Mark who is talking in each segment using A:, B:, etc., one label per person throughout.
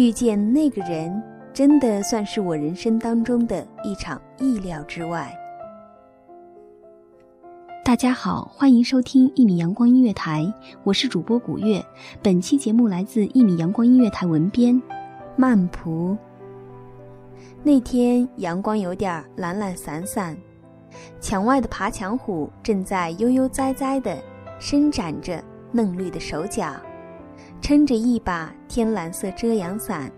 A: 遇见那个人，真的算是我人生当中的一场意料之外。
B: 大家好，欢迎收听一米阳光音乐台，我是主播古月。本期节目来自一米阳光音乐台文编
A: 曼蒲。那天阳光有点懒懒散散，墙外的爬墙虎正在悠悠哉哉地伸展着嫩绿的手脚。撑着一把天蓝色遮阳伞，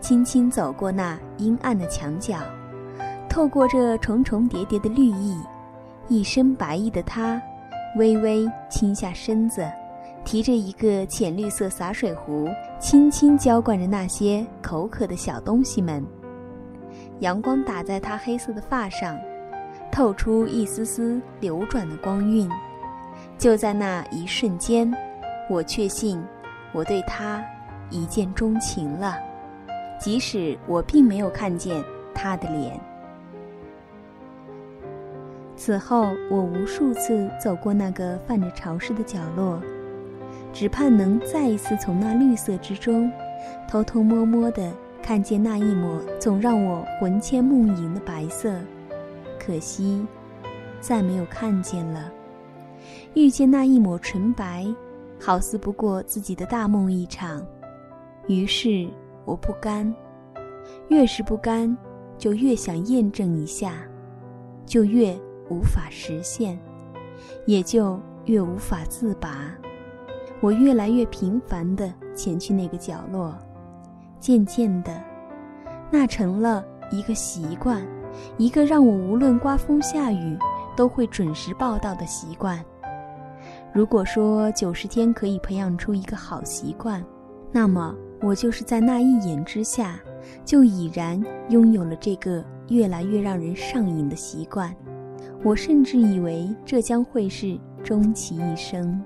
A: 轻轻走过那阴暗的墙角，透过这重重叠叠的绿意，一身白衣的他，微微倾下身子，提着一个浅绿色洒水壶，轻轻浇灌着那些口渴的小东西们。阳光打在他黑色的发上，透出一丝丝流转的光晕。就在那一瞬间，我确信。我对他一见钟情了，即使我并没有看见他的脸。此后，我无数次走过那个泛着潮湿的角落，只盼能再一次从那绿色之中，偷偷摸摸的看见那一抹总让我魂牵梦萦的白色。可惜，再没有看见了。遇见那一抹纯白。好似不过自己的大梦一场，于是我不甘，越是不甘，就越想验证一下，就越无法实现，也就越无法自拔。我越来越频繁地前去那个角落，渐渐的，那成了一个习惯，一个让我无论刮风下雨都会准时报到的习惯。如果说九十天可以培养出一个好习惯，那么我就是在那一眼之下，就已然拥有了这个越来越让人上瘾的习惯。我甚至以为这将会是终其一生。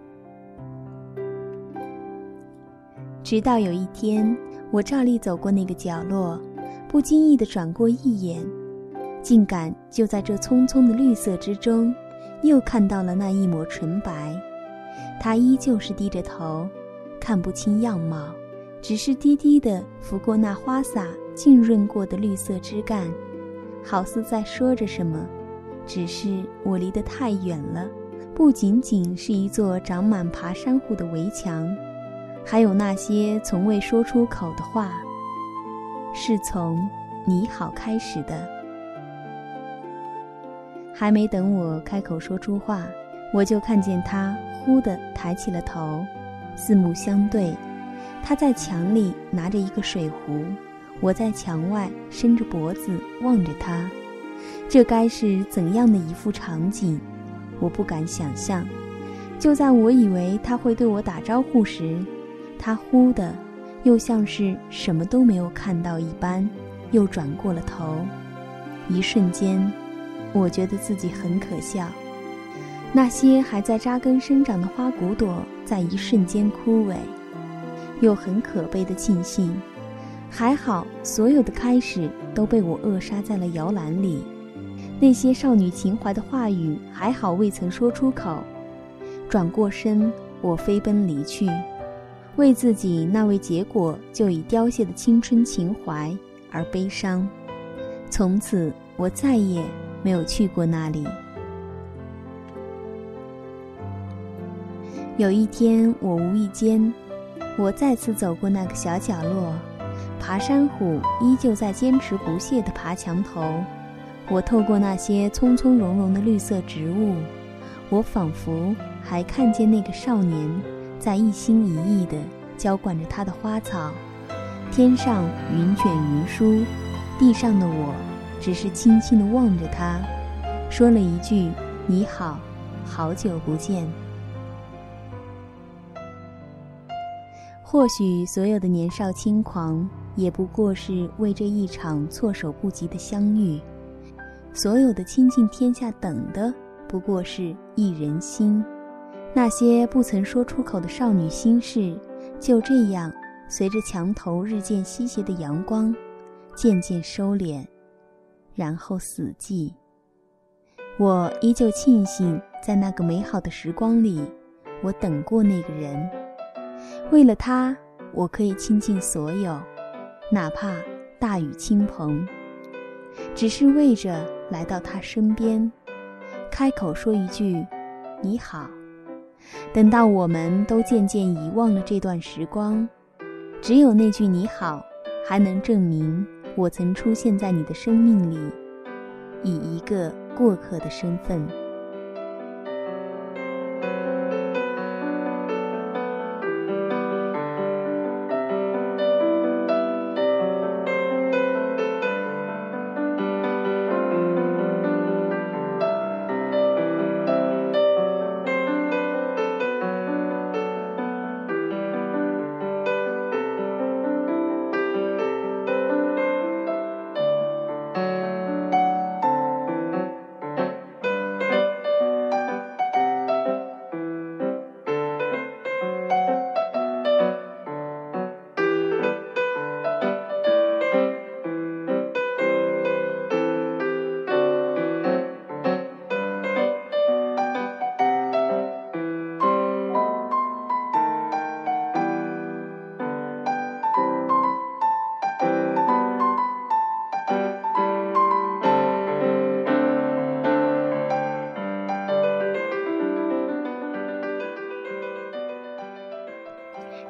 A: 直到有一天，我照例走过那个角落，不经意地转过一眼，竟敢就在这匆匆的绿色之中，又看到了那一抹纯白。他依旧是低着头，看不清样貌，只是低低的拂过那花洒浸润过的绿色枝干，好似在说着什么。只是我离得太远了，不仅仅是一座长满爬山虎的围墙，还有那些从未说出口的话，是从“你好”开始的。还没等我开口说出话，我就看见他。忽地抬起了头，四目相对。他在墙里拿着一个水壶，我在墙外伸着脖子望着他。这该是怎样的一幅场景？我不敢想象。就在我以为他会对我打招呼时，他忽的，又像是什么都没有看到一般，又转过了头。一瞬间，我觉得自己很可笑。那些还在扎根生长的花骨朵，在一瞬间枯萎，又很可悲的庆幸，还好所有的开始都被我扼杀在了摇篮里。那些少女情怀的话语，还好未曾说出口，转过身，我飞奔离去，为自己那未结果就已凋谢的青春情怀而悲伤。从此，我再也没有去过那里。有一天，我无意间，我再次走过那个小角落，爬山虎依旧在坚持不懈地爬墙头。我透过那些葱葱茏茏的绿色植物，我仿佛还看见那个少年在一心一意地浇灌着他的花草。天上云卷云舒，地上的我只是轻轻地望着他，说了一句：“你好，好久不见。”或许所有的年少轻狂，也不过是为这一场措手不及的相遇；所有的倾尽天下，等的不过是一人心。那些不曾说出口的少女心事，就这样随着墙头日渐西斜的阳光，渐渐收敛，然后死寂。我依旧庆幸，在那个美好的时光里，我等过那个人。为了他，我可以倾尽所有，哪怕大雨倾盆，只是为着来到他身边，开口说一句“你好”。等到我们都渐渐遗忘了这段时光，只有那句“你好”，还能证明我曾出现在你的生命里，以一个过客的身份。